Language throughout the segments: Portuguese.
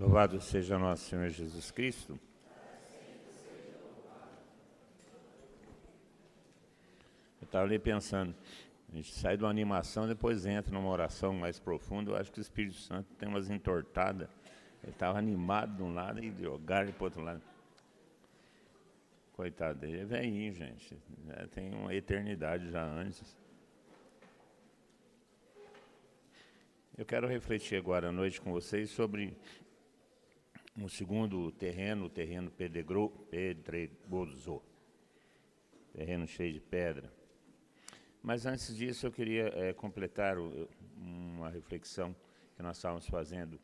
Louvado seja nosso Senhor Jesus Cristo. Eu estava ali pensando, a gente sai de uma animação, depois entra numa oração mais profunda. Eu acho que o Espírito Santo tem umas entortadas. Ele estava animado de um lado e jogaram para o outro lado. Coitado dele, é velhinho, gente. Já tem uma eternidade já antes. Eu quero refletir agora à noite com vocês sobre um segundo terreno, o terreno pedregoso, terreno cheio de pedra. Mas antes disso, eu queria é, completar o, uma reflexão que nós estávamos fazendo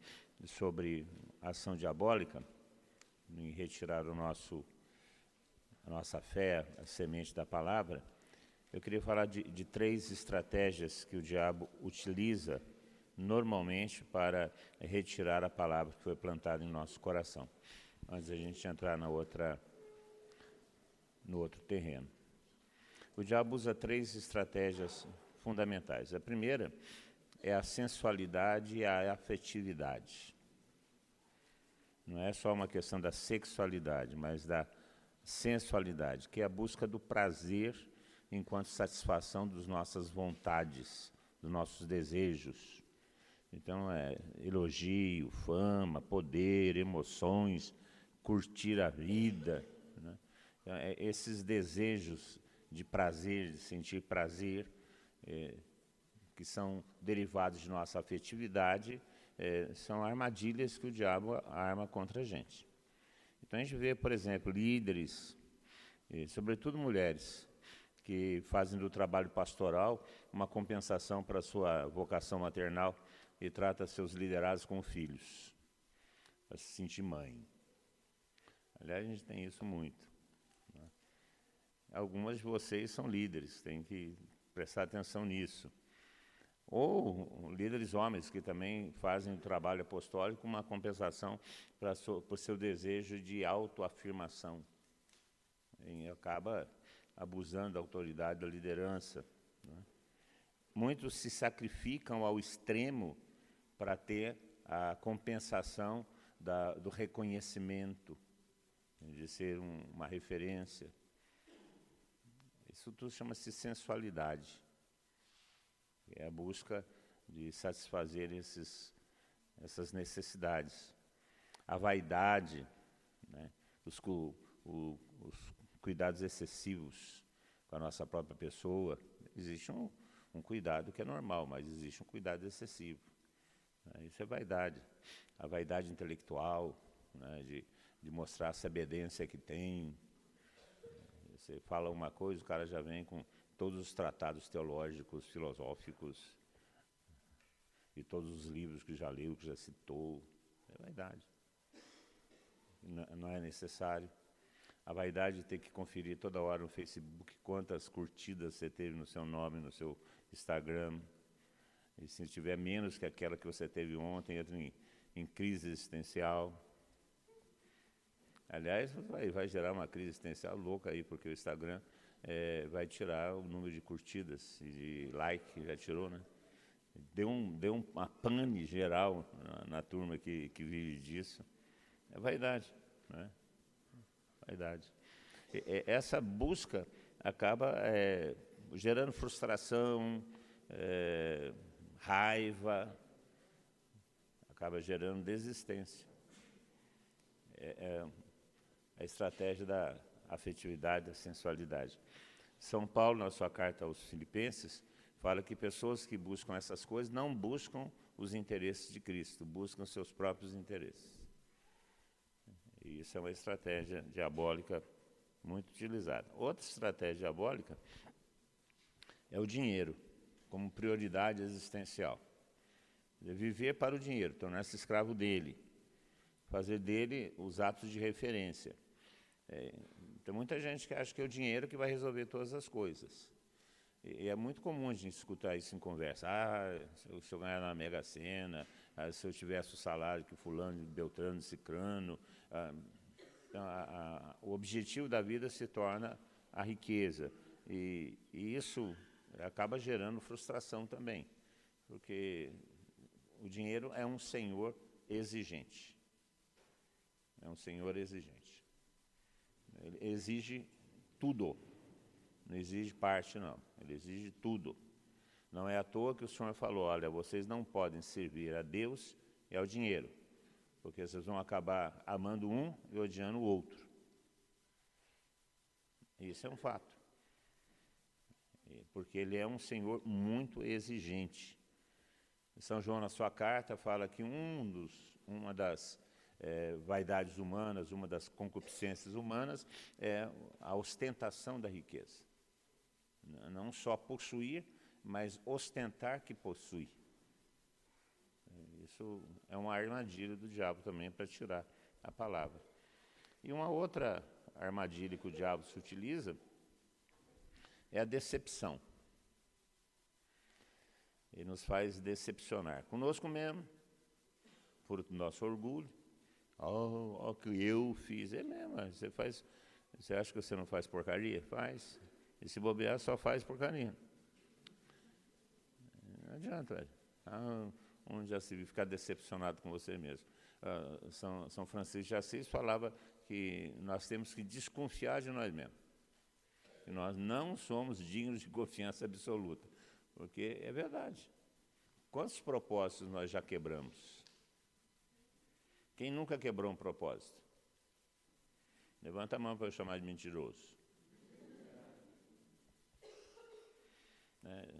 sobre ação diabólica, em retirar o nosso, a nossa fé, a semente da palavra. Eu queria falar de, de três estratégias que o diabo utiliza normalmente para retirar a palavra que foi plantada em nosso coração. Antes da gente entrar na outra, no outro terreno. O diabo usa três estratégias fundamentais. A primeira é a sensualidade e a afetividade. Não é só uma questão da sexualidade, mas da sensualidade, que é a busca do prazer enquanto satisfação das nossas vontades, dos nossos desejos. Então, é elogio, fama, poder, emoções, curtir a vida. Né? Então, é, esses desejos de prazer, de sentir prazer, é, que são derivados de nossa afetividade, é, são armadilhas que o diabo arma contra a gente. Então, a gente vê, por exemplo, líderes, sobretudo mulheres, que fazem do trabalho pastoral uma compensação para a sua vocação maternal e trata seus liderados como filhos, para se sentir mãe. Aliás, a gente tem isso muito. Né? Algumas de vocês são líderes, tem que prestar atenção nisso. Ou líderes homens que também fazem o trabalho apostólico uma compensação para por seu desejo de autoafirmação. E acaba abusando da autoridade, da liderança. Né? Muitos se sacrificam ao extremo para ter a compensação da, do reconhecimento, de ser um, uma referência. Isso tudo chama-se sensualidade. É a busca de satisfazer esses, essas necessidades. A vaidade, né, os, o, os cuidados excessivos com a nossa própria pessoa. Existe um, um cuidado que é normal, mas existe um cuidado excessivo. Né? Isso é vaidade. A vaidade intelectual, né? de, de mostrar a sabedência que tem. Você fala uma coisa, o cara já vem com todos os tratados teológicos, filosóficos, e todos os livros que já leu, que já citou. É vaidade. Não é necessário. A vaidade de ter que conferir toda hora no Facebook quantas curtidas você teve no seu nome, no seu Instagram, e se tiver menos que aquela que você teve ontem, entra em, em crise existencial. Aliás, vai, vai, gerar uma crise existencial louca aí, porque o Instagram é, vai tirar o número de curtidas e de like, já tirou, né? Deu, um, deu uma pane geral na, na turma que, que vive disso. É vaidade, né? Vaidade. E, essa busca acaba é, gerando frustração, é, raiva, acaba gerando desistência. É, é a estratégia da afetividade, da sensualidade. São Paulo, na sua carta aos Filipenses, fala que pessoas que buscam essas coisas não buscam os interesses de Cristo, buscam seus próprios interesses. E isso é uma estratégia diabólica muito utilizada. Outra estratégia diabólica é o dinheiro como prioridade existencial. Viver para o dinheiro, tornar-se escravo dele, fazer dele os atos de referência. É, tem muita gente que acha que é o dinheiro que vai resolver todas as coisas. E, é muito comum a gente escutar isso em conversa. Ah, se eu ganhar na Mega Sena, ah, se eu tivesse o salário que fulano, Beltrano, Cicrano. Ah, então, a, a, o objetivo da vida se torna a riqueza. E, e isso acaba gerando frustração também, porque o dinheiro é um senhor exigente. É um Senhor exigente. Ele exige tudo. Não exige parte, não. Ele exige tudo. Não é à toa que o Senhor falou: olha, vocês não podem servir a Deus e ao dinheiro, porque vocês vão acabar amando um e odiando o outro. Isso é um fato. Porque ele é um Senhor muito exigente. São João, na sua carta, fala que um dos, uma das é, vaidades humanas, uma das concupiscências humanas, é a ostentação da riqueza. Não só possuir, mas ostentar que possui. Isso é uma armadilha do diabo também para tirar a palavra. E uma outra armadilha que o diabo se utiliza é a decepção. Ele nos faz decepcionar. Conosco mesmo, por nosso orgulho, Ó, oh, que eu fiz. É mesmo, você faz. Você acha que você não faz porcaria? Faz. E se bobear, só faz porcaria. Não adianta. Ah, onde já se viu ficar decepcionado com você mesmo. Ah, São, São Francisco de Assis falava que nós temos que desconfiar de nós mesmos. Que nós não somos dignos de confiança absoluta. Porque é verdade. Quantos propósitos nós já quebramos? Quem nunca quebrou um propósito? Levanta a mão para eu chamar de mentiroso.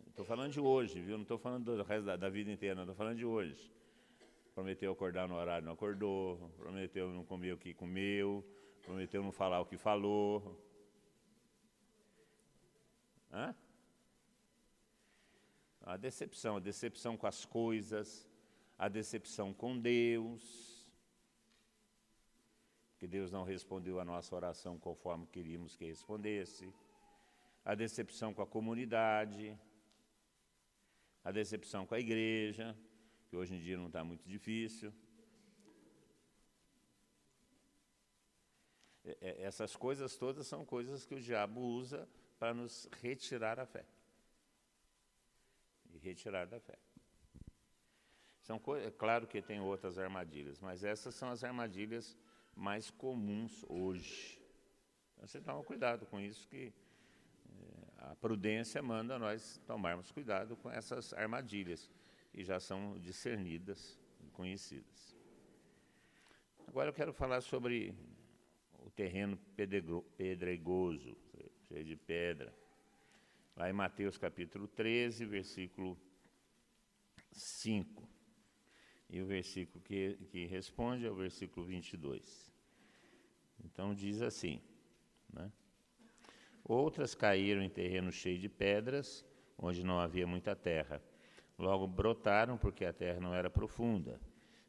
Estou é, falando de hoje, viu? Não estou falando do resto da, da vida inteira, estou falando de hoje. Prometeu acordar no horário, não acordou. Prometeu não comer o que comeu. Prometeu não falar o que falou. Hã? A decepção, a decepção com as coisas, a decepção com Deus que Deus não respondeu a nossa oração conforme queríamos que respondesse, a decepção com a comunidade, a decepção com a igreja, que hoje em dia não está muito difícil. Essas coisas todas são coisas que o diabo usa para nos retirar a fé. E retirar da fé. São é claro que tem outras armadilhas, mas essas são as armadilhas mais comuns hoje. Então, você toma cuidado com isso, que é, a prudência manda nós tomarmos cuidado com essas armadilhas, que já são discernidas e conhecidas. Agora eu quero falar sobre terreno pedregoso, cheio de pedra. Lá em Mateus capítulo 13, versículo 5. E o versículo que, que responde é o versículo 22. Então diz assim, né? Outras caíram em terreno cheio de pedras, onde não havia muita terra. Logo brotaram, porque a terra não era profunda.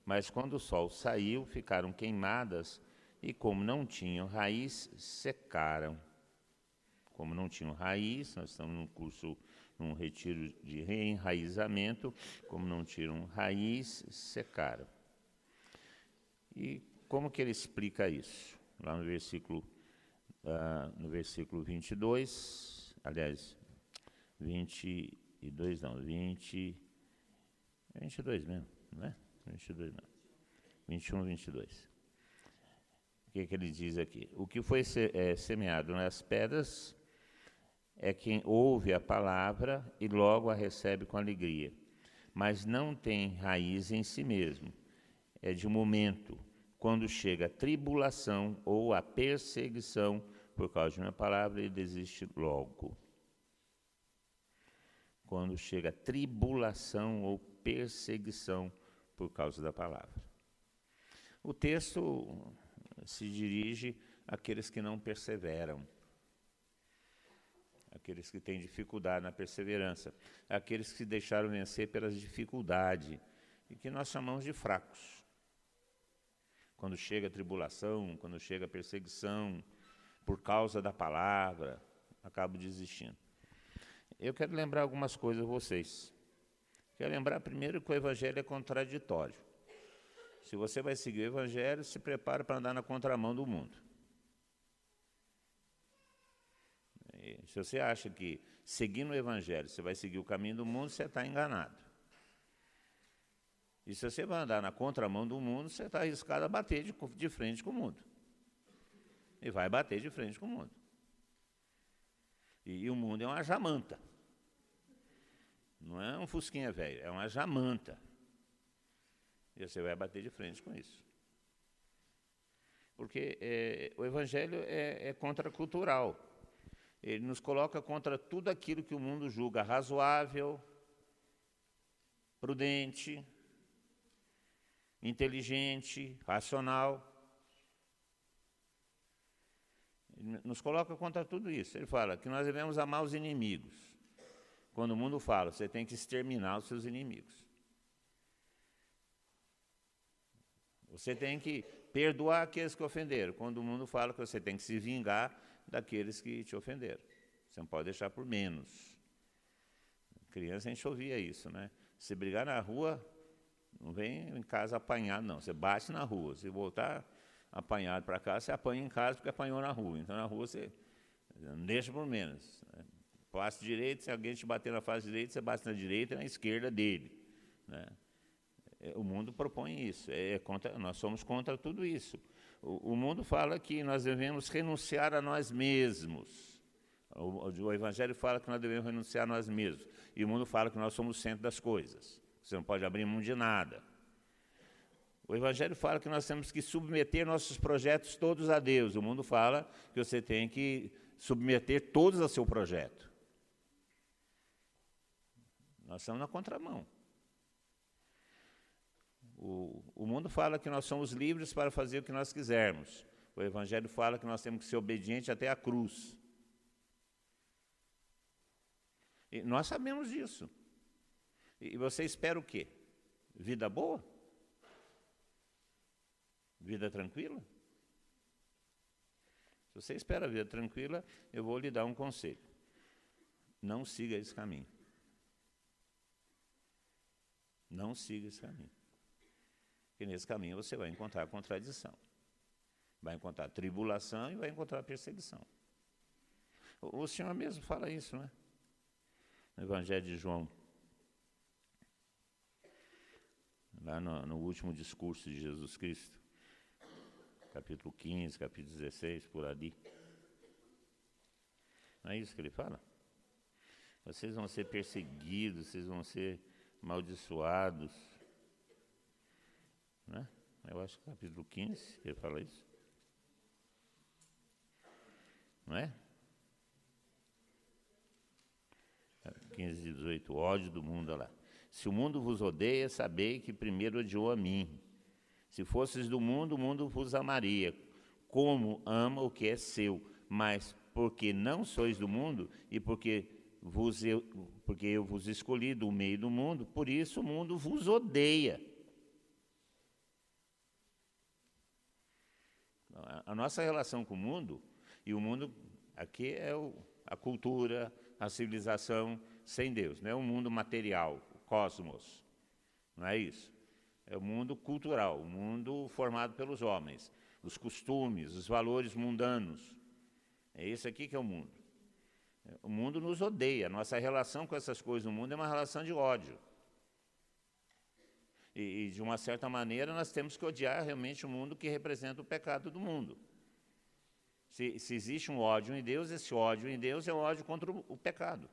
Mas quando o sol saiu, ficaram queimadas, e como não tinham raiz, secaram. Como não tinham raiz, nós estamos num curso num retiro de reenraizamento, como não tiram raiz, secaram. E como que ele explica isso? Lá no versículo, uh, no versículo 22, aliás, 22 não, 20, 22 mesmo, não é? 22 não. 21, 22. Que, que ele diz aqui? O que foi se, é, semeado nas pedras é quem ouve a palavra e logo a recebe com alegria, mas não tem raiz em si mesmo. É de momento, quando chega a tribulação ou a perseguição por causa de uma palavra, ele desiste logo. Quando chega a tribulação ou perseguição por causa da palavra. O texto se dirige àqueles que não perseveram aqueles que têm dificuldade na perseverança, aqueles que se deixaram vencer pelas dificuldades e que nós chamamos de fracos. Quando chega a tribulação, quando chega a perseguição, por causa da palavra, acabo desistindo. Eu quero lembrar algumas coisas a vocês. Quero lembrar primeiro que o Evangelho é contraditório. Se você vai seguir o Evangelho, se prepare para andar na contramão do mundo. Se você acha que seguindo o Evangelho você vai seguir o caminho do mundo, você está enganado. E se você vai andar na contramão do mundo, você está arriscado a bater de, de frente com o mundo. E vai bater de frente com o mundo. E, e o mundo é uma jamanta. Não é um fusquinha velho, é uma jamanta. E você vai bater de frente com isso. Porque é, o Evangelho é, é contracultural. Ele nos coloca contra tudo aquilo que o mundo julga razoável, prudente, inteligente, racional. Ele nos coloca contra tudo isso. Ele fala que nós devemos amar os inimigos. Quando o mundo fala, você tem que exterminar os seus inimigos. Você tem que perdoar aqueles que ofenderam. Quando o mundo fala que você tem que se vingar daqueles que te ofenderam. Você não pode deixar por menos. Criança a gente ouvia isso, né? Se brigar na rua, não vem em casa apanhado, não. Você bate na rua. Se voltar apanhado para casa, você apanha em casa porque apanhou na rua. Então, na rua, você não deixa por menos. Né? Face direito, se alguém te bater na face direita, você bate na direita e na esquerda dele. Né? É, o mundo propõe isso. É contra, nós somos contra tudo isso. O, o, mundo fala que nós devemos renunciar a nós mesmos. O, o, Evangelho fala que nós devemos renunciar a nós mesmos. E o mundo fala que nós somos o centro das coisas. Você não pode abrir mão de nada. O Evangelho fala que nós temos que submeter nossos projetos todos a Deus. O mundo fala que você tem que submeter todos ao seu projeto. Nós estamos na contramão. O, o mundo fala que nós somos livres para fazer o que nós quisermos. O Evangelho fala que nós temos que ser obedientes até a cruz. E nós sabemos disso. E você espera o quê? Vida boa? Vida tranquila? Se você espera vida tranquila, eu vou lhe dar um conselho. Não siga esse caminho. Não siga esse caminho. Porque nesse caminho você vai encontrar contradição. Vai encontrar tribulação e vai encontrar perseguição. O, Senhor mesmo fala isso, né? No Evangelho de João. Lá no, no último discurso de Jesus Cristo. Capítulo 15, capítulo 16, por ali. Não é isso que ele fala? Vocês vão ser perseguidos, vocês vão ser amaldiçoados né? Eu acho que é capítulo 15 ele fala isso. Não é? 15 e 18, ódio do mundo, olha lá. Se o mundo vos odeia, sabei que primeiro odiou a mim. Se fosses do mundo, o mundo vos amaria, como ama o que é seu. Mas porque não sois do mundo e porque, vos eu, porque eu vos escolhi do meio do mundo, por isso o mundo vos odeia. A nossa relação com o mundo, e o mundo aqui é o, a cultura, a civilização sem Deus, não é o mundo material, o cosmos, não é isso. É o mundo cultural, o mundo formado pelos homens, os costumes, os valores mundanos. É esse aqui que é o mundo. O mundo nos odeia, nossa relação com essas coisas no mundo é uma relação de ódio. E, e, de uma certa maneira, nós temos que odiar realmente o mundo que representa o pecado do mundo. Se, se existe um ódio em Deus, esse ódio em Deus é um ódio contra o, o pecado.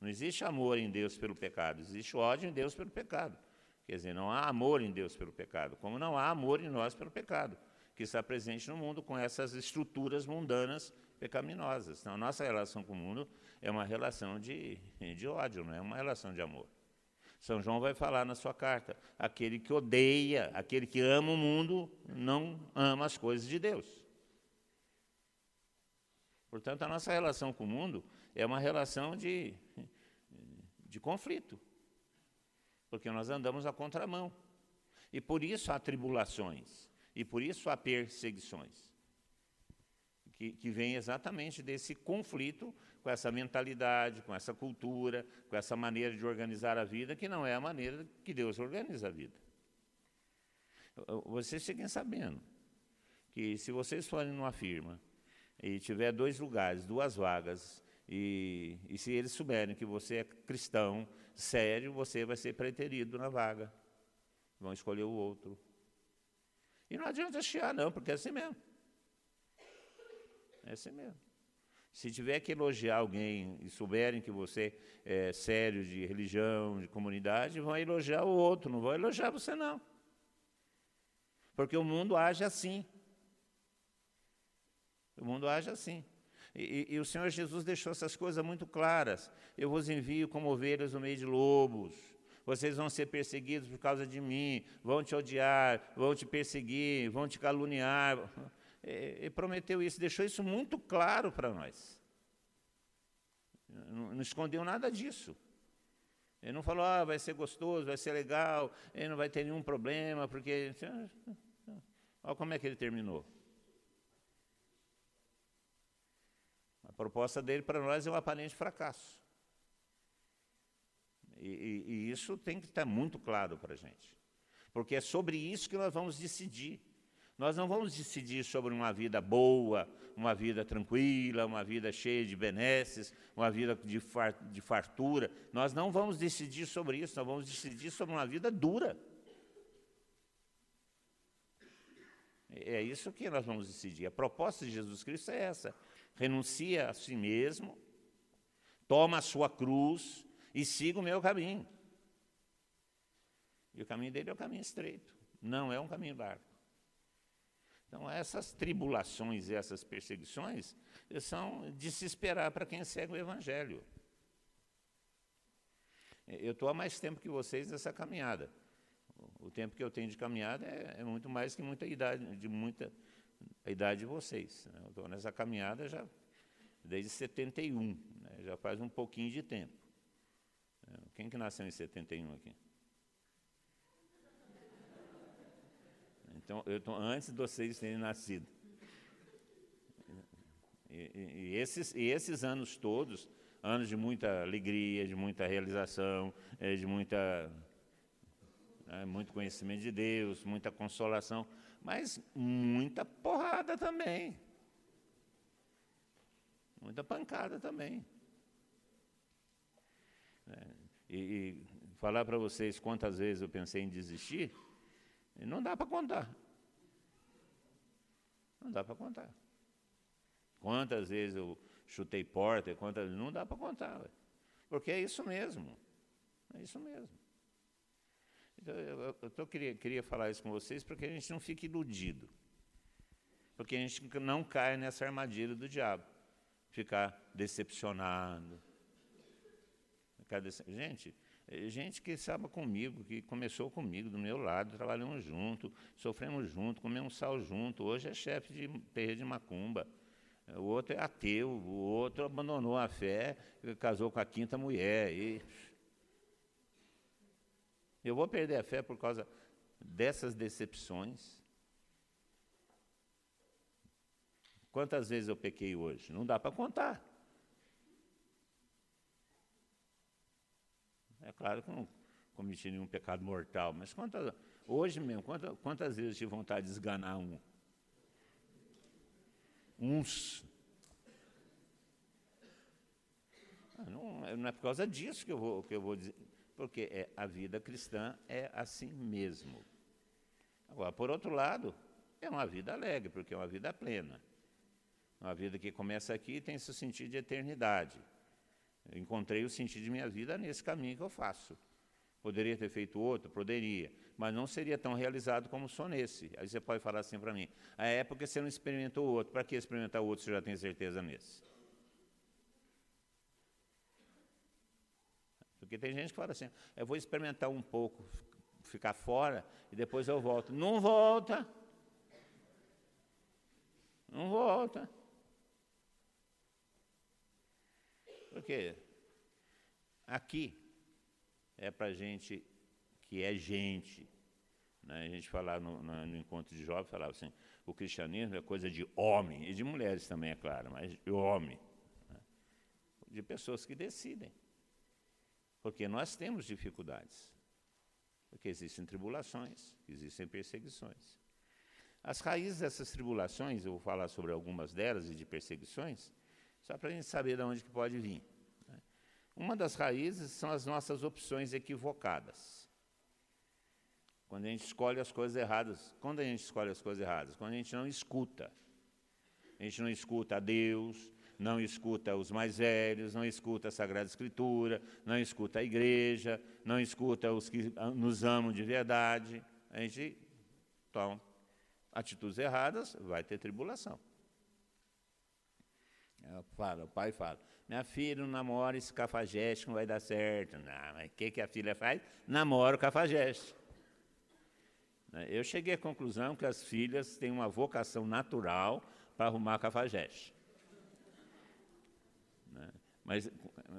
Não existe amor em Deus pelo pecado, existe ódio em Deus pelo pecado. Quer dizer, não há amor em Deus pelo pecado, como não há amor em nós pelo pecado, que está presente no mundo com essas estruturas mundanas pecaminosas. Então, a nossa relação com o mundo é uma relação de, de ódio, não é uma relação de amor. São João vai falar na sua carta: aquele que odeia, aquele que ama o mundo, não ama as coisas de Deus. Portanto, a nossa relação com o mundo é uma relação de, de conflito, porque nós andamos à contramão. E por isso há tribulações, e por isso há perseguições, que, que vem exatamente desse conflito com essa mentalidade, com essa cultura, com essa maneira de organizar a vida, que não é a maneira que Deus organiza a vida. Vocês fiquem sabendo que se vocês forem numa firma e tiver dois lugares, duas vagas, E, e se eles souberem que você é cristão, sério, você vai ser preterido na vaga. Vão escolher o outro. E não adianta chiar, não, porque é assim mesmo. É assim mesmo. Se tiver que elogiar alguém e souberem que você é sério de religião, de comunidade, vão elogiar o outro, não vão elogiar você, não. Porque o mundo age assim. O mundo age assim. E, e, o Senhor Jesus deixou essas coisas muito claras. Eu vos envio como ovelhas no meio de lobos. Vocês vão ser perseguidos por causa de mim, vão te odiar, vão te perseguir, vão te caluniar. Ele prometeu isso, deixou isso muito claro para nós. Não, não escondeu nada disso. Ele não falou, ah, vai ser gostoso, vai ser legal, ele não vai ter nenhum problema, porque. Olha como é que ele terminou. A proposta dele para nós é um aparente fracasso. E, e, e isso tem que estar muito claro para a gente. Porque é sobre isso que nós vamos decidir. Nós não vamos decidir sobre uma vida boa, uma vida tranquila, uma vida cheia de benesses, uma vida de, far, de fartura. Nós não vamos decidir sobre isso, nós vamos decidir sobre uma vida dura. É isso que nós vamos decidir. A proposta de Jesus Cristo é essa: renuncia a si mesmo, toma a sua cruz e siga o meu caminho. E o caminho dele é o caminho estreito, não é um caminho largo. Então, essas tribulações e essas perseguições são de se esperar para quem segue o Evangelho. Eu estou há mais tempo que vocês nessa caminhada. O tempo que eu tenho de caminhada é, é muito mais que muita idade, de muita a idade de vocês. Né? Eu estou nessa caminhada já desde 71, né? já faz um pouquinho de tempo. Quem que nasceu em 71 aqui? Então, eu estou antes de vocês terem nascido. E, e, esses, e esses anos todos, anos de muita alegria, de muita realização, é, de muita, né, muito conhecimento de Deus, muita consolação, mas muita porrada também. Muita pancada também. É, e, e falar para vocês quantas vezes eu pensei em desistir, não dá para contar. Não dá para contar. Quantas vezes eu chutei porta, quantas não dá para contar. Porque é isso mesmo. É isso mesmo. Então, eu, eu tô, queria, queria falar isso com vocês para que a gente não fique iludido. Porque a gente não cai nessa armadilha do diabo. Ficar decepcionado. Ficar dece... Gente, gente que estava comigo, que começou comigo, do meu lado, trabalhamos junto, sofremos junto, comemos sal junto. Hoje é chefe de terreiro de macumba. O outro é ateu, o outro abandonou a fé, casou com a quinta mulher. E eu vou perder a fé por causa dessas decepções? Quantas vezes eu pequei hoje? Não dá para contar. É claro que não cometi nenhum pecado mortal, mas quantas, hoje mesmo, quantas, quantas vezes tive vontade de esganar um? Uns. Ah, não, não, é por causa disso que eu vou, que eu vou dizer, porque é, a vida cristã é assim mesmo. Agora, por outro lado, é uma vida alegre, porque é uma vida plena. Uma vida que começa aqui e tem seu sentido de eternidade. Encontrei o sentido de minha vida nesse caminho que eu faço. Poderia ter feito outro? Poderia. Mas não seria tão realizado como sou nesse. Aí você pode falar assim para mim: a época você não experimentou outro, para que experimentar outro se já tem certeza nesse? Porque tem gente que fala assim: eu vou experimentar um pouco, ficar fora, e depois eu volto. Não volta. Não volta. Porque aqui é para gente que é gente. Né? A gente falava no, no, encontro de jovens, falava assim, o cristianismo é coisa de homem, e de mulheres também, é claro, mas de homem. Né? De pessoas que decidem. Porque nós temos dificuldades. Porque existem tribulações, existem perseguições. As raízes dessas tribulações, eu vou falar sobre algumas delas e de perseguições, só para a gente saber de onde que pode vir. Né? Uma das raízes são as nossas opções equivocadas. Quando a gente escolhe as coisas erradas. Quando a gente escolhe as coisas erradas? Quando a gente não escuta. A gente não escuta a Deus, não escuta os mais velhos, não escuta a Sagrada Escritura, não escuta a igreja, não escuta os que nos amam de verdade. A gente toma atitudes erradas, vai ter tribulação. Fala, o pai fala, minha filha não namora esse cafajeste, não vai dar certo. Não, mas o que, que a filha faz? Namora o cafajeste. Eu cheguei à conclusão que as filhas têm uma vocação natural para arrumar cafajeste. Né? Mas,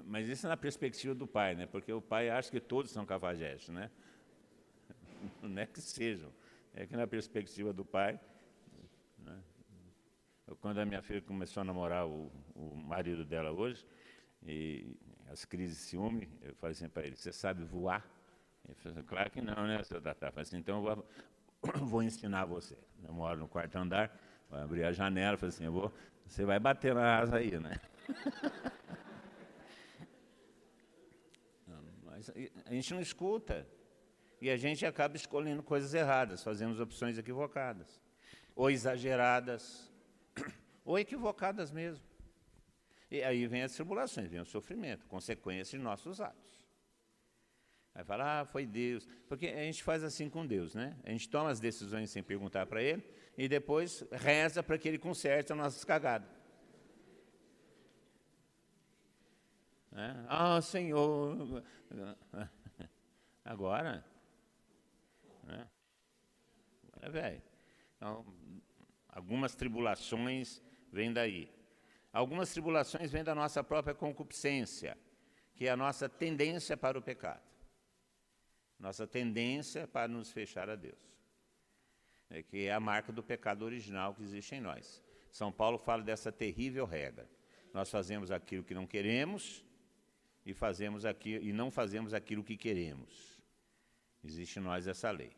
mas isso é na perspectiva do pai, né? porque o pai acha que todos são cafajestes. Né? Não é que sejam, é que na perspectiva do pai. Quando a minha filha começou a namorar o, o marido dela hoje, e as crises de ciúme, eu falei assim para ele: Você sabe voar? Ele falou assim, Claro que não, né, seu Tatá? Eu falei assim: Então eu vou, vou ensinar você. Eu moro no quarto andar, vou abrir a janela, falei assim: eu vou, Você vai bater na asa aí, né? Mas a gente não escuta. E a gente acaba escolhendo coisas erradas, fazemos opções equivocadas, ou exageradas, ou equivocadas mesmo. E aí vem as tribulações, vem o sofrimento, consequência de nossos atos. Vai falar, ah, foi Deus. Porque a gente faz assim com Deus, né? A gente toma as decisões sem perguntar para Ele e depois reza para que Ele conserte as nossas cagadas. Né? Ah, Senhor. Agora. Né? Agora, velho. Então, algumas tribulações vêm daí. Algumas tribulações vêm da nossa própria concupiscência, que é a nossa tendência para o pecado. Nossa tendência para nos fechar a Deus. É que é a marca do pecado original que existe em nós. São Paulo fala dessa terrível regra. Nós fazemos aquilo que não queremos e fazemos aquilo e não fazemos aquilo que queremos. Existe em nós essa lei.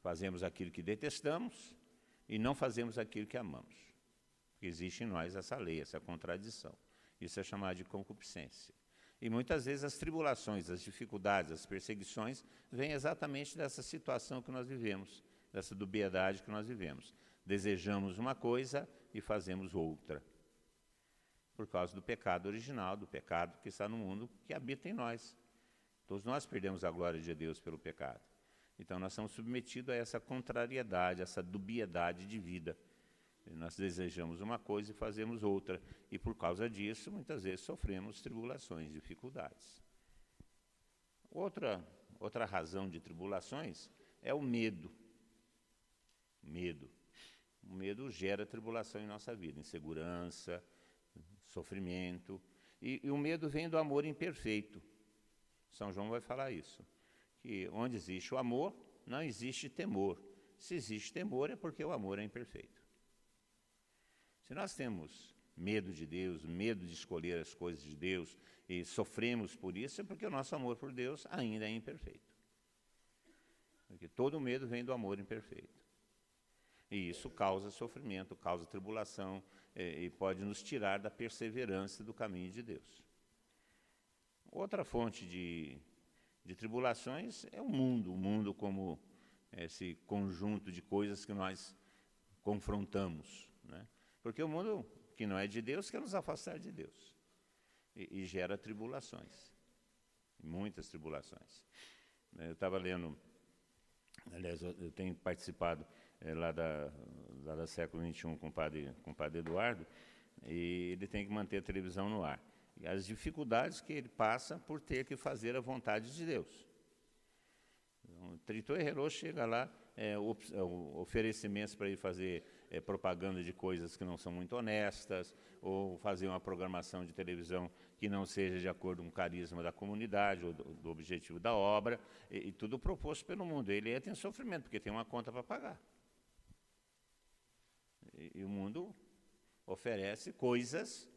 Fazemos aquilo que detestamos e não fazemos aquilo que amamos. Existe em nós essa lei, essa contradição. Isso é chamado de concupiscência. E muitas vezes as tribulações, as dificuldades, as perseguições vêm exatamente dessa situação que nós vivemos, dessa dubiedade que nós vivemos. Desejamos uma coisa e fazemos outra por causa do pecado original, do pecado que está no mundo, que habita em nós. Todos nós perdemos a glória de Deus pelo pecado. Então nós somos submetidos a essa contrariedade, essa dubiedade de vida. Nós desejamos uma coisa e fazemos outra, e por causa disso, muitas vezes sofremos tribulações, dificuldades. Outra, outra razão de tribulações é o medo. Medo. O medo gera tribulação em nossa vida, insegurança, sofrimento. E, e, o medo vem do amor imperfeito. São João vai falar isso. Que onde existe o amor, não existe temor. Se existe temor, é porque o amor é imperfeito. Se nós temos medo de Deus, medo de escolher as coisas de Deus e sofremos por isso, é porque o nosso amor por Deus ainda é imperfeito. Porque todo medo vem do amor imperfeito. E isso causa sofrimento, causa tribulação, é, e pode nos tirar da perseverança do caminho de Deus. Outra fonte de, de tribulações é o mundo, o mundo como esse conjunto de coisas que nós confrontamos. Né? Porque o mundo que não é de Deus quer nos afastar de Deus e, e gera tribulações, muitas tribulações. Eu estava lendo, aliás, eu tenho participado é, lá, da, lá da século XXI com o, padre, com o padre Eduardo, e ele tem que manter a televisão no ar. E as dificuldades que ele passa por ter que fazer a vontade de Deus. Então, Trito chega lá, é, é oferecimentos para ele fazer é, propaganda de coisas que não são muito honestas, ou fazer uma programação de televisão que não seja de acordo com o carisma da comunidade ou do, do objetivo da obra, e, e, tudo proposto pelo mundo. Ele entra em sofrimento, porque tem uma conta para pagar. E, e o mundo oferece coisas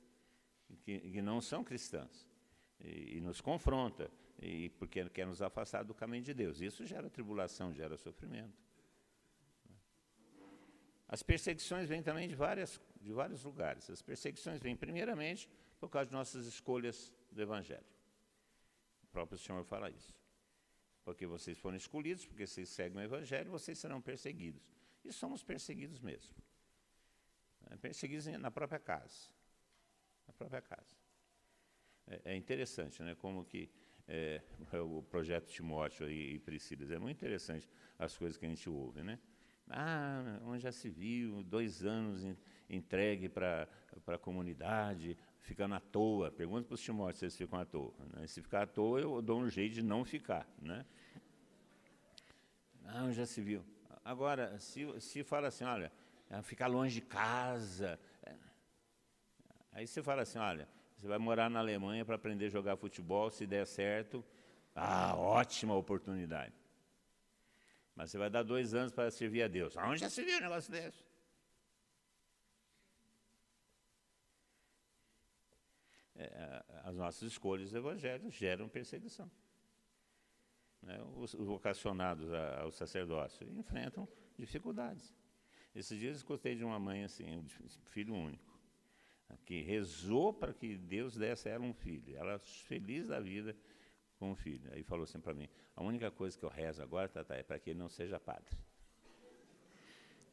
que, que não são cristãs e, e, nos confronta, e porque quer nos afastar do caminho de Deus. Isso gera tribulação, gera sofrimento. As perseguições vêm também de várias, de vários lugares. As perseguições vêm, primeiramente, por causa de nossas escolhas do Evangelho. O próprio Senhor fala isso. Porque vocês foram escolhidos, porque vocês seguem o Evangelho, vocês serão perseguidos. E somos perseguidos mesmo. Perseguidos na própria casa. Na própria casa. É, é interessante, né? Como que é, o projeto Timóteo e, e Priscila, é muito interessante as coisas que a gente ouve, né? Ah, onde já se viu, dois anos entregue para a comunidade, ficando à toa. Pergunta para os Timóteos se eles ficam à toa. Né? Se ficar à toa, eu dou um jeito de não ficar. Né? Ah, onde já se viu. Agora, se, se fala assim, olha, é ficar longe de casa. É, aí você fala assim, olha, você vai morar na Alemanha para aprender a jogar futebol, se der certo, ah, ótima oportunidade. Mas você vai dar dois anos para servir a Deus. Aonde já se viu um negócio desse? É, as nossas escolhas Evangelho geram perseguição. Né? Os, os vocacionados ao sacerdócio enfrentam dificuldades. Esses dias eu escutei de uma mãe assim, filho único, que rezou para que Deus desse a ela um filho. Ela feliz da vida com o filho. Aí falou assim para mim: a única coisa que eu rezo agora, Tata, é para que ele não seja padre.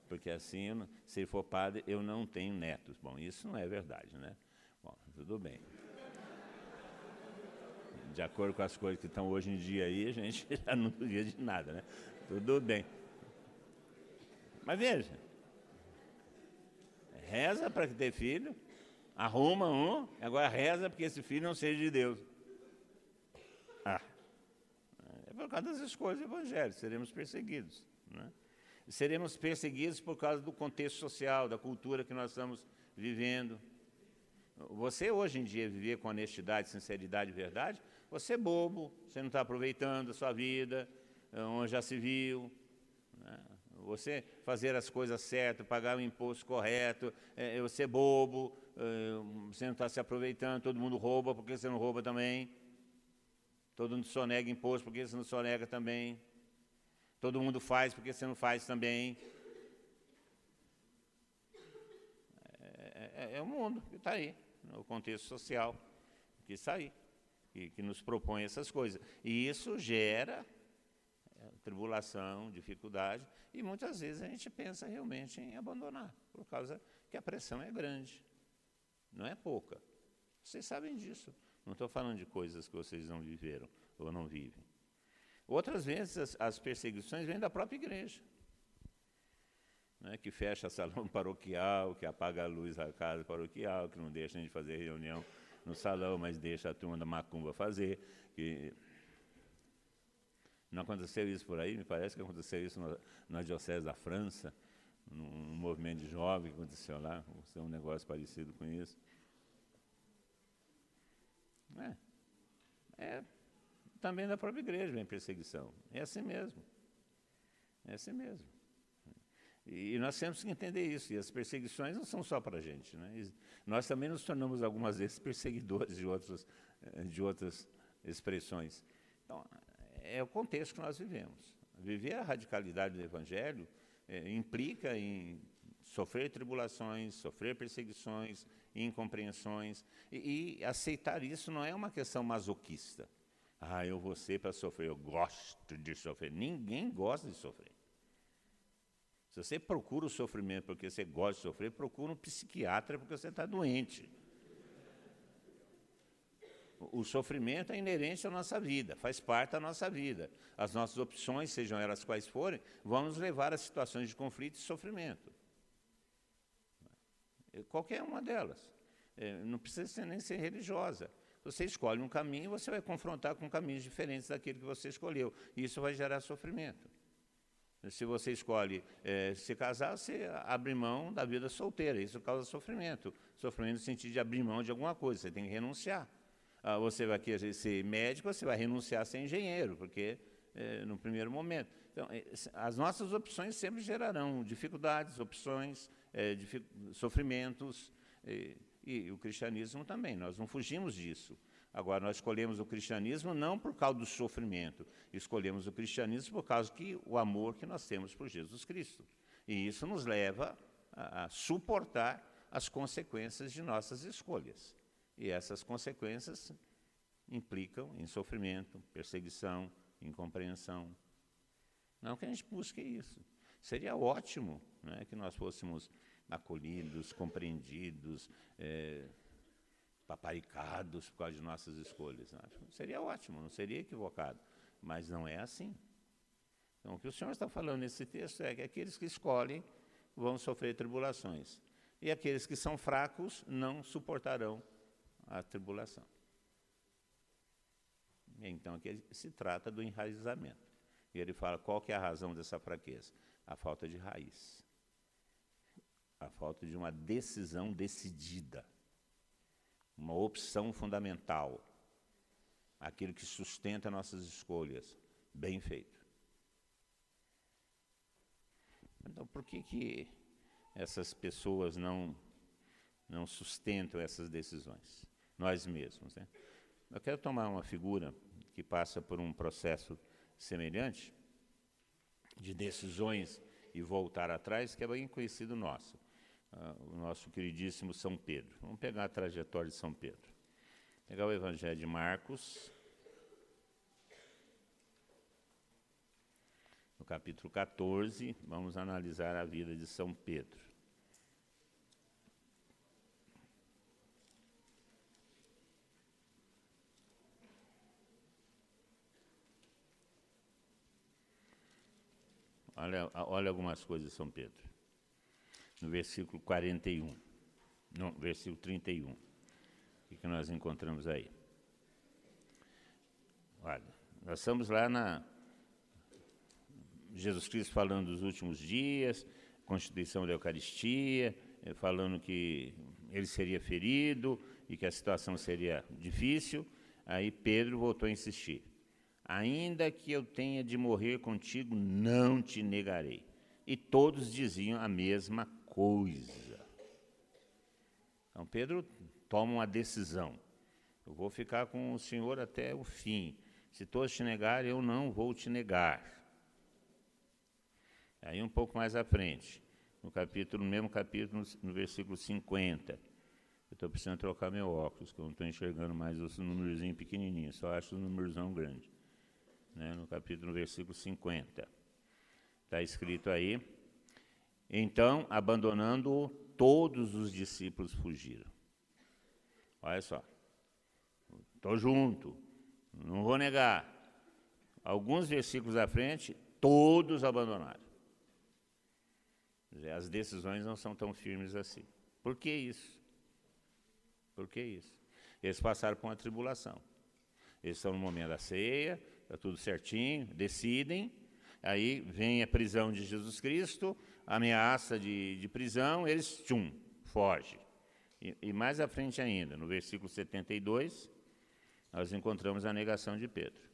Porque assim, se ele for padre, eu não tenho netos. Bom, isso não é verdade, né? Bom, tudo bem. De acordo com as coisas que estão hoje em dia aí, a gente já não duvida de nada, né? Tudo bem. Mas veja, reza para ter filho, arruma um, agora reza porque esse filho não seja de Deus. Ah, é por causa das escolhas do Evangelho, seremos perseguidos. Né? Seremos perseguidos por causa do contexto social, da cultura que nós estamos vivendo. Você hoje em dia viver com honestidade, sinceridade e verdade, você é bobo, você não está aproveitando a sua vida, é, onde já se viu. Né? Você fazer as coisas certas, pagar o imposto correto, é, você é bobo, você não está se aproveitando, todo mundo rouba, porque você não rouba também. Todo mundo sonega imposto, porque você não sonega também. Todo mundo faz, porque você não faz também. É, é, é o mundo que está aí, o contexto social que está aí, que, que nos propõe essas coisas. E isso gera é, tribulação, dificuldade, e muitas vezes a gente pensa realmente em abandonar, por causa que a pressão é grande, não é pouca. Vocês sabem disso. Não estou falando de coisas que vocês não viveram ou não vivem. Outras vezes as, as perseguições vêm da própria igreja, né, que fecha salão paroquial, que apaga a luz da casa paroquial, que não deixa a gente fazer reunião no salão, mas deixa a turma da macumba fazer. Que... Não aconteceu isso por aí? Me parece que aconteceu isso na, na Diocese da França, num, movimento de jovem que aconteceu lá, um negócio parecido com isso. É. é. Também da própria igreja vem perseguição. É assim mesmo. É assim mesmo. E nós temos que entender isso. E as perseguições não são só para a gente. Né? Nós também nos tornamos algumas vezes perseguidores de outras, eh, de outras expressões. Então, é o contexto que nós vivemos. Viver a radicalidade do Evangelho é, implica em sofrer tribulações, sofrer perseguições, incompreensões. E, e, aceitar isso não é uma questão masoquista. Ah, eu vou ser para sofrer, eu gosto de sofrer. Ninguém gosta de sofrer. Se você procura o sofrimento porque você gosta de sofrer, procura um psiquiatra porque você está doente. O sofrimento é inerente à nossa vida, faz parte da nossa vida. As nossas opções, sejam elas quais forem, vão nos levar a situações de conflito e sofrimento. Qualquer uma delas. É, não precisa ser, nem ser religiosa. Você escolhe um caminho, você vai confrontar com caminhos diferentes daquele que você escolheu. E isso vai gerar sofrimento. Se você escolhe é, se casar, você abre mão da vida solteira. Isso causa sofrimento. Sofrimento no sentido de abrir mão de alguma coisa. Você tem que renunciar. Ah, você vai querer ser médico, você vai renunciar a ser engenheiro, porque é, no primeiro momento. Então, é, as nossas opções sempre gerarão dificuldades, opções, é, sofrimentos, e, e, o cristianismo também, nós não fugimos disso. Agora, nós escolhemos o cristianismo não por causa do sofrimento, escolhemos o cristianismo por causa que o amor que nós temos por Jesus Cristo. E isso nos leva a, a suportar as consequências de nossas escolhas. E essas consequências implicam em sofrimento, perseguição, incompreensão. Não que a gente busque isso. Seria ótimo né, que nós fôssemos acolhidos, compreendidos, é, paparicados por causa de nossas escolhas. Seria ótimo, não seria equivocado, mas não é assim. Então, o que o Senhor está falando nesse texto é que aqueles que escolhem vão sofrer tribulações, e aqueles que são fracos não suportarão a tribulação. Então, aqui se trata do enraizamento. E ele fala qual que é a razão dessa fraqueza? A falta de raiz. A falta de uma decisão decidida. Uma opção fundamental. Aquilo que sustenta nossas escolhas. Bem feito. Então, por que, que essas pessoas não, não sustentam essas decisões? Nós mesmos. Né? Eu quero tomar uma figura que passa por um processo semelhante de decisões e voltar atrás, que é bem conhecido nosso, uh, o nosso queridíssimo São Pedro. Vamos pegar a trajetória de São Pedro. Pegar o Evangelho de Marcos, no capítulo 14, vamos analisar a vida de São Pedro. Olha, olha algumas coisas São Pedro. No versículo 41, no versículo 31, o que, que nós encontramos aí? Olha, nós estamos lá na Jesus Cristo falando dos últimos dias, constituição da Eucaristia, eh, falando que ele seria ferido e que a situação seria difícil. Aí Pedro voltou a insistir: Ainda que eu tenha de morrer contigo, não te negarei. E todos diziam a mesma coisa. Então Pedro toma uma decisão. Eu vou ficar com o Senhor até o fim. Se todos te negarem, eu não vou te negar. Aí um pouco mais à frente, no capítulo, no mesmo capítulo, no versículo 50. Eu estou precisando trocar meu óculos, que eu não estou enxergando mais os números pequenininhos, só acho os números grandes. Né, no capítulo, no versículo 50. Está escrito aí, então, abandonando-o, todos os discípulos fugiram. Olha só, estou junto, não vou negar. Alguns versículos à frente, todos abandonaram. As decisões não são tão firmes assim. Por que isso? Por que isso? Eles passaram por uma tribulação. Eles estão no momento da ceia, está tudo certinho, decidem, aí vem a prisão de Jesus Cristo, ameaça de, de prisão, eles, tchum, foge. E, e mais à frente ainda, no versículo 72, nós encontramos a negação de Pedro.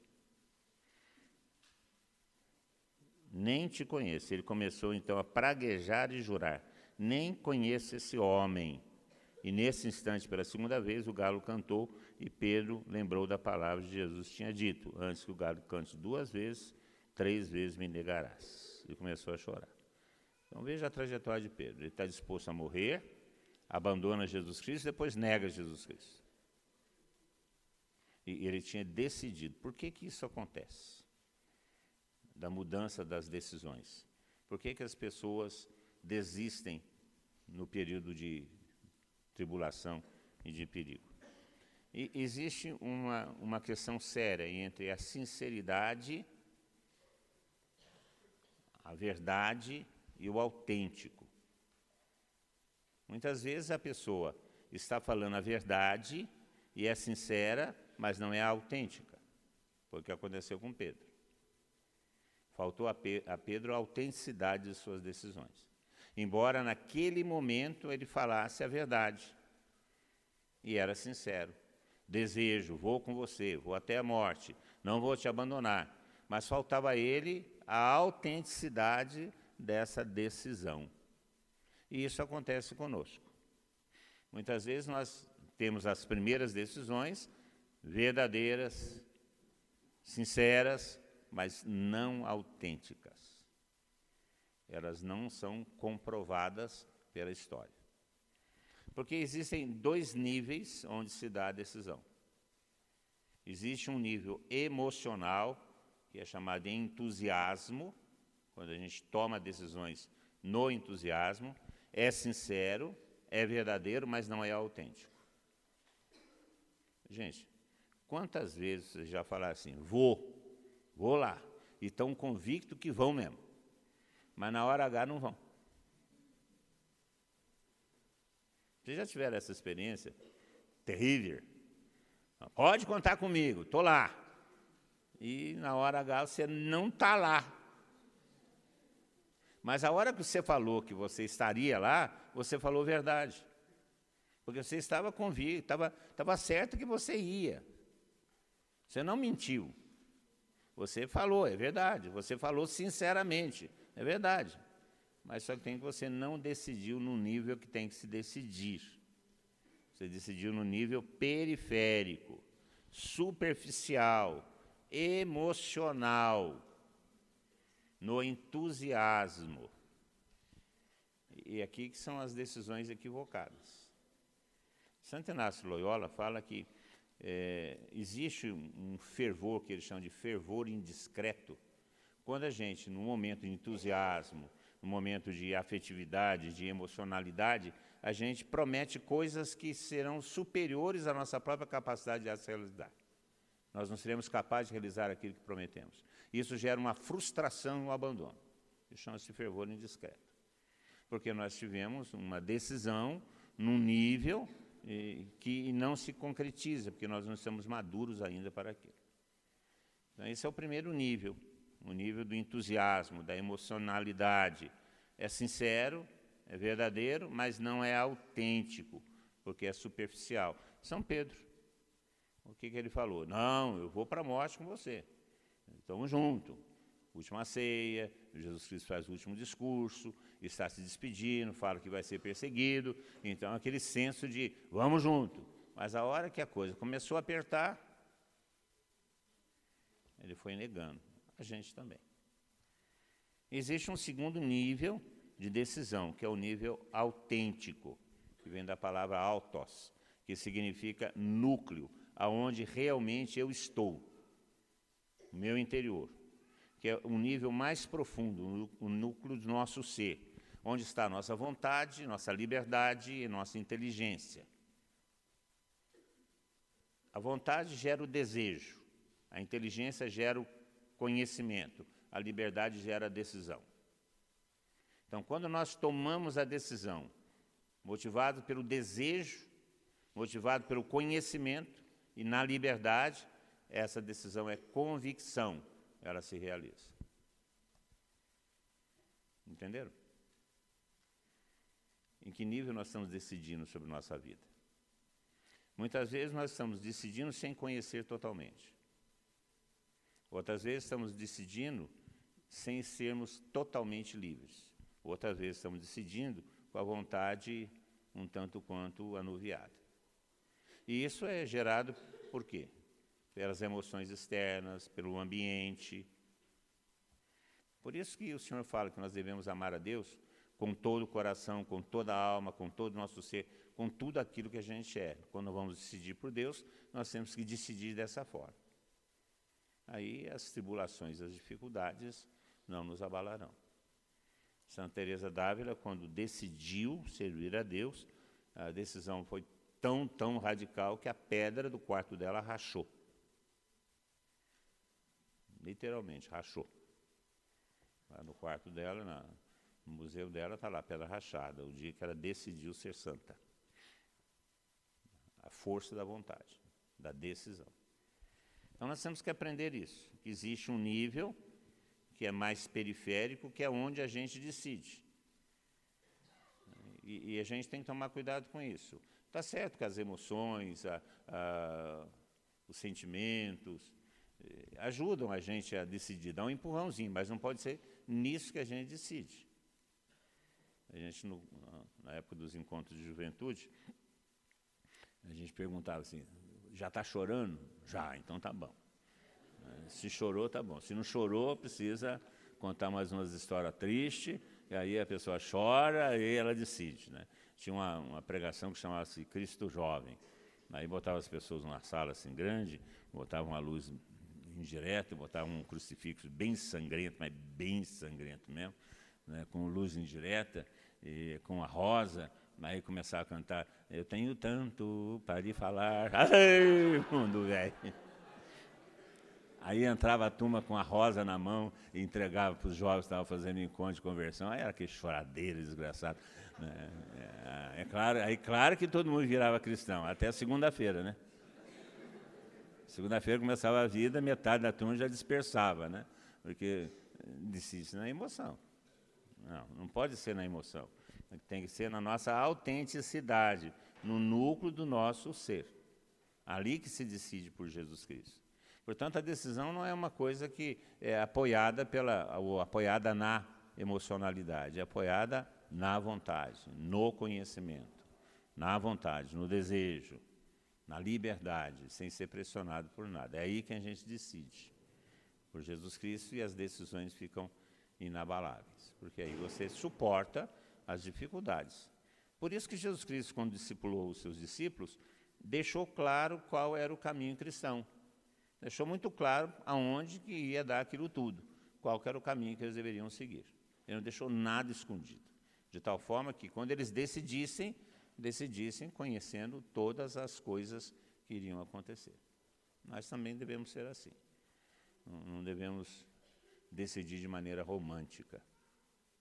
nem te conheço. Ele começou então a praguejar e jurar: Nem conheço esse homem. E nesse instante, pela segunda vez, o galo cantou e Pedro lembrou da palavra que Jesus tinha dito: Antes que o galo cante duas vezes, três vezes me negarás. E começou a chorar. Então veja a trajetória de Pedro. Ele está disposto a morrer, abandona Jesus Cristo, depois nega Jesus Cristo. E ele tinha decidido. Por que, que isso acontece? da mudança das decisões. Por que, que as pessoas desistem no período de tribulação e de perigo? E existe uma, uma questão séria entre a sinceridade, a verdade e o autêntico. Muitas vezes a pessoa está falando a verdade e é sincera, mas não é autêntica, foi o que aconteceu com Pedro. Faltou a, Pedro a autenticidade de suas decisões. Embora naquele momento ele falasse a verdade e era sincero. Desejo, vou com você, vou até a morte, não vou te abandonar. Mas faltava a ele a autenticidade dessa decisão. E isso acontece conosco. Muitas vezes nós temos as primeiras decisões verdadeiras, sinceras, mas não autênticas. Elas não são comprovadas pela história. Porque existem dois níveis onde se dá a decisão. Existe um nível emocional, que é chamado de entusiasmo, quando a gente toma decisões no entusiasmo, é sincero, é verdadeiro, mas não é autêntico. Gente, quantas vezes vocês já falaram assim, vou, vou lá, e estão convictos que vão mesmo, mas na hora H não vão. Vocês já tiveram essa experiência terrível? Pode contar comigo, estou lá. E na hora H você não está lá. Mas a hora que você falou que você estaria lá, você falou verdade. Porque você estava convicto, estava, estava certo que você ia. Você não mentiu. Você falou, é verdade. Você falou sinceramente, é verdade. Mas só que tem que você não decidiu no nível que tem que se decidir. Você decidiu no nível periférico, superficial, emocional, no entusiasmo. E aqui que são as decisões equivocadas. Santo Inácio Loyola fala que é, existe um, fervor, que eles chamam de fervor indiscreto, quando a gente, no momento de entusiasmo, no momento de afetividade, de emocionalidade, a gente promete coisas que serão superiores à nossa própria capacidade de as realizar. Nós não seremos capazes de realizar aquilo que prometemos. Isso gera uma frustração e um abandono. Isso chama-se fervor indiscreto. Porque nós tivemos uma decisão num nível eh, que não se concretiza, porque nós não estamos maduros ainda para aquilo. Então, esse é o primeiro nível o nível do entusiasmo, da emocionalidade. É sincero, é verdadeiro, mas não é autêntico, porque é superficial. São Pedro, o que, que ele falou? Não, eu vou para a morte com você. Estamos juntos. Última ceia, Jesus Cristo faz o último discurso, está se despedindo, fala que vai ser perseguido. Então, aquele senso de vamos junto. Mas a hora que a coisa começou a apertar, ele foi negando a gente também. Existe um segundo nível de decisão, que é o nível autêntico, que vem da palavra autos, que significa núcleo, aonde realmente eu estou, o meu interior, que é o nível mais profundo, o núcleo do nosso ser, onde está a nossa vontade, nossa liberdade e nossa inteligência. A vontade gera o desejo, a inteligência gera o conhecimento, a liberdade gera decisão. Então, quando nós tomamos a decisão, motivado pelo desejo, motivado pelo conhecimento e na liberdade, essa decisão é convicção, ela se realiza. Entenderam? Em que nível nós estamos decidindo sobre nossa vida? Muitas vezes nós estamos decidindo sem conhecer totalmente. Outras vezes estamos decidindo sem sermos totalmente livres. Outras vezes estamos decidindo com a vontade um tanto quanto anuviada. E isso é gerado por quê? Pelas emoções externas, pelo ambiente. Por isso que o Senhor fala que nós devemos amar a Deus com todo o coração, com toda a alma, com todo o nosso ser, com tudo aquilo que a gente é. Quando vamos decidir por Deus, nós temos que decidir dessa forma aí as tribulações, as dificuldades não nos abalarão. Santa Teresa d'Ávila, quando decidiu servir a Deus, a decisão foi tão, tão radical que a pedra do quarto dela rachou. Literalmente, rachou. Lá no quarto dela, na, no museu dela, está lá, pedra rachada, o dia que ela decidiu ser santa. A força da vontade, da decisão. Então nós temos que aprender isso, que existe um nível que é mais periférico, que é onde a gente decide. E, e a gente tem que tomar cuidado com isso. Está certo que as emoções, a, a, os sentimentos, eh, ajudam a gente a decidir, dá um empurrãozinho, mas não pode ser nisso que a gente decide. A gente, no, na época dos encontros de juventude, a gente perguntava assim, já está chorando? Já, então tá bom. Se chorou, tá bom. Se não chorou, precisa contar mais umas histórias tristes, e aí a pessoa chora e ela decide. Né? tinha uma, uma pregação que chamava-se Cristo Jovem. Aí botava as pessoas numa sala assim grande, botava uma luz indireta, botava um crucifixo bem sangrento, mas bem sangrento mesmo, né, com luz indireta, e com a rosa, aí começava a cantar, eu tenho tanto para lhe falar, ai, mundo velho. Aí entrava a turma com a rosa na mão e entregava para os jovens que estavam fazendo encontro de conversão. Aí era aquele choradeiro desgraçado. Né? É, é, claro, aí claro que todo mundo virava cristão, até segunda-feira, né? Segunda-feira começava a vida, metade da turma já dispersava, né? Porque decide na emoção. Não, não pode ser na emoção. Tem que ser na nossa autenticidade, no núcleo do nosso ser. Ali que se decide por Jesus Cristo. Portanto, a decisão não é uma coisa que é apoiada pela ou apoiada na emocionalidade, é apoiada na vontade, no conhecimento, na vontade, no desejo, na liberdade, sem ser pressionado por nada. É aí que a gente decide por Jesus Cristo e as decisões ficam inabaláveis, porque aí você suporta as dificuldades. Por isso que Jesus Cristo, quando discipulou os seus discípulos, deixou claro qual era o caminho cristão. Deixou muito claro aonde que ia dar aquilo tudo, qual era o caminho que eles deveriam seguir. Ele não deixou nada escondido. De tal forma que quando eles decidissem, decidissem conhecendo todas as coisas que iriam acontecer. Nós também devemos ser assim. Não devemos decidir de maneira romântica.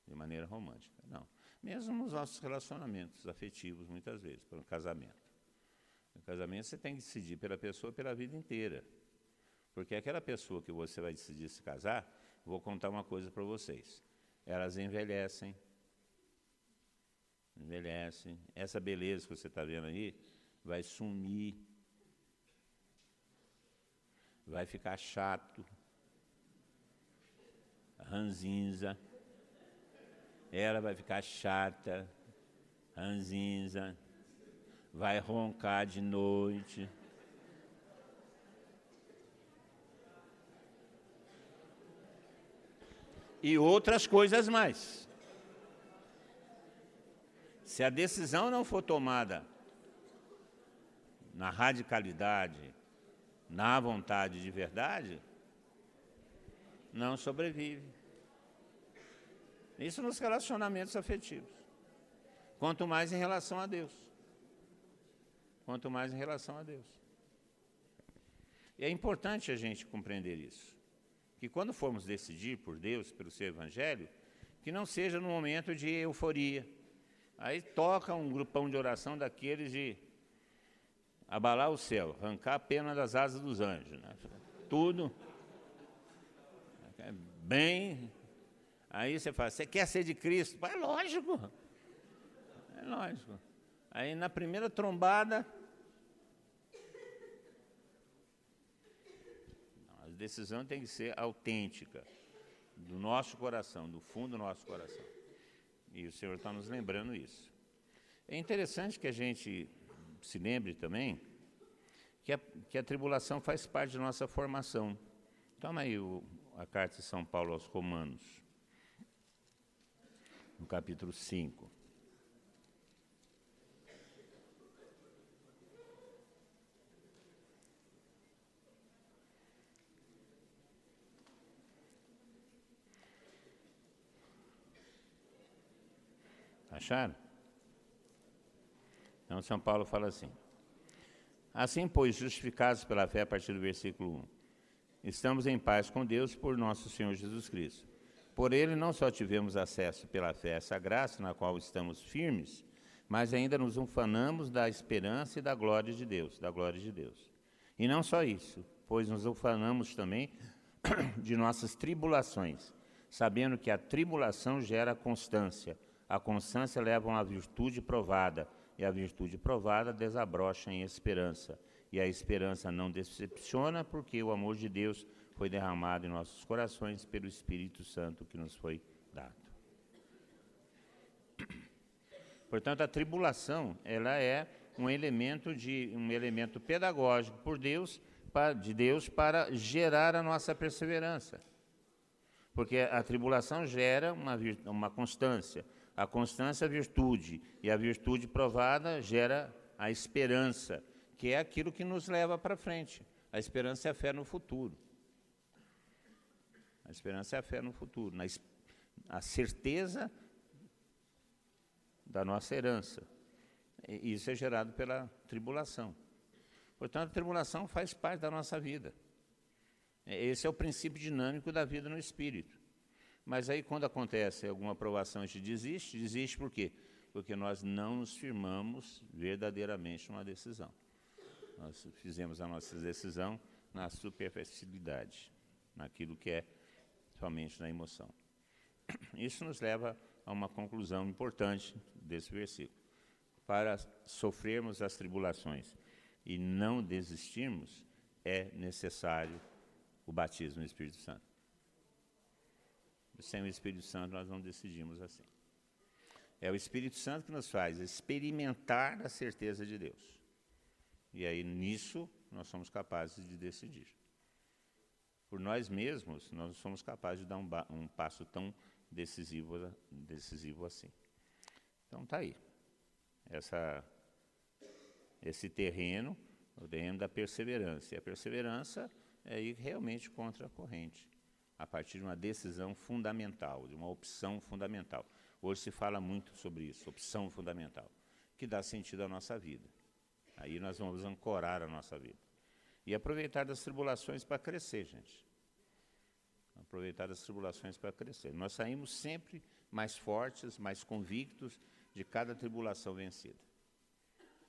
De maneira romântica, não. Mesmo nos nossos relacionamentos afetivos, muitas vezes, pelo casamento. No casamento você tem que decidir pela pessoa pela vida inteira. Porque aquela pessoa que você vai decidir se casar, vou contar uma coisa para vocês. Elas envelhecem. Envelhecem. Essa beleza que você está vendo aí vai sumir. Vai ficar chato. Ranzinza. Ela vai ficar chata. Ranzinza. Vai roncar de noite. e outras coisas mais. Se a decisão não for tomada na radicalidade, na vontade de verdade, não sobrevive. Isso nos relacionamentos afetivos. Quanto mais em relação a Deus. Quanto mais em relação a Deus. E é importante a gente compreender isso que quando formos decidir por Deus, pelo seu Evangelho, que não seja no momento de euforia. Aí toca um grupão de oração daqueles de abalar o céu, arrancar a pena das asas dos anjos. Né? Tudo bem. Aí você fala, você quer ser de Cristo? É lógico. É lógico. Aí na primeira trombada, decisão tem que ser autêntica, do nosso coração, do fundo do nosso coração. E o Senhor está nos lembrando isso. É interessante que a gente se lembre também que a, que a tribulação faz parte da nossa formação. Toma aí o, a carta de São Paulo aos Romanos, no capítulo 5. Acharam? Então, São Paulo fala assim: Assim, pois, justificados pela fé, a partir do versículo 1, estamos em paz com Deus por nosso Senhor Jesus Cristo. Por ele não só tivemos acesso pela fé a essa graça na qual estamos firmes, mas ainda nos ufanamos da esperança e da glória de Deus, da glória de Deus. E não só isso, pois nos ufanamos também de nossas tribulações, sabendo que a tribulação gera constância, a constância leva a uma virtude provada, e a virtude provada desabrocha em esperança. E a esperança não decepciona, porque o amor de Deus foi derramado em nossos corações pelo Espírito Santo que nos foi dado. Portanto, a tribulação, ela é um elemento de um elemento pedagógico por Deus, de Deus para gerar a nossa perseverança. Porque a tribulação gera uma, uma constância, A constância, a virtude. E a virtude provada gera a esperança, que é aquilo que nos leva para frente. A esperança é a fé no futuro. A esperança é a fé no futuro, na, a certeza da nossa herança. E isso é gerado pela tribulação. Portanto, a tribulação faz parte da nossa vida. Esse é o princípio dinâmico da vida no espírito. Mas aí, quando acontece alguma aprovação, a gente desiste. Desiste por quê? Porque nós não nos firmamos verdadeiramente numa decisão. Nós fizemos a nossa decisão na superficialidade, naquilo que é somente na emoção. Isso nos leva a uma conclusão importante desse versículo. Para sofrermos as tribulações e não desistirmos, é necessário o batismo no Espírito Santo. Sem o Espírito Santo, nós não decidimos assim. É o Espírito Santo que nos faz experimentar a certeza de Deus. E aí, nisso, nós somos capazes de decidir. Por nós mesmos, nós não somos capazes de dar um, um passo tão decisivo, decisivo assim. Então, está aí. Essa, esse terreno, o terreno da perseverança. E a perseverança é ir realmente contra a corrente, a partir de uma decisão fundamental, de uma opção fundamental. Hoje se fala muito sobre isso, opção fundamental, que dá sentido à nossa vida. Aí nós vamos ancorar a nossa vida. E aproveitar das tribulações para crescer, gente. Aproveitar das tribulações para crescer. Nós saímos sempre mais fortes, mais convictos de cada tribulação vencida.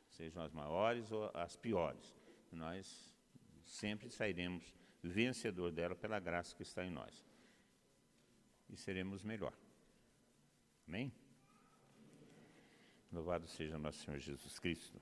Sejam as maiores ou as piores. Nós sempre sairemos vencedor dela pela graça que está em nós. E seremos melhor. Amém? Louvado seja nosso Senhor Jesus Cristo.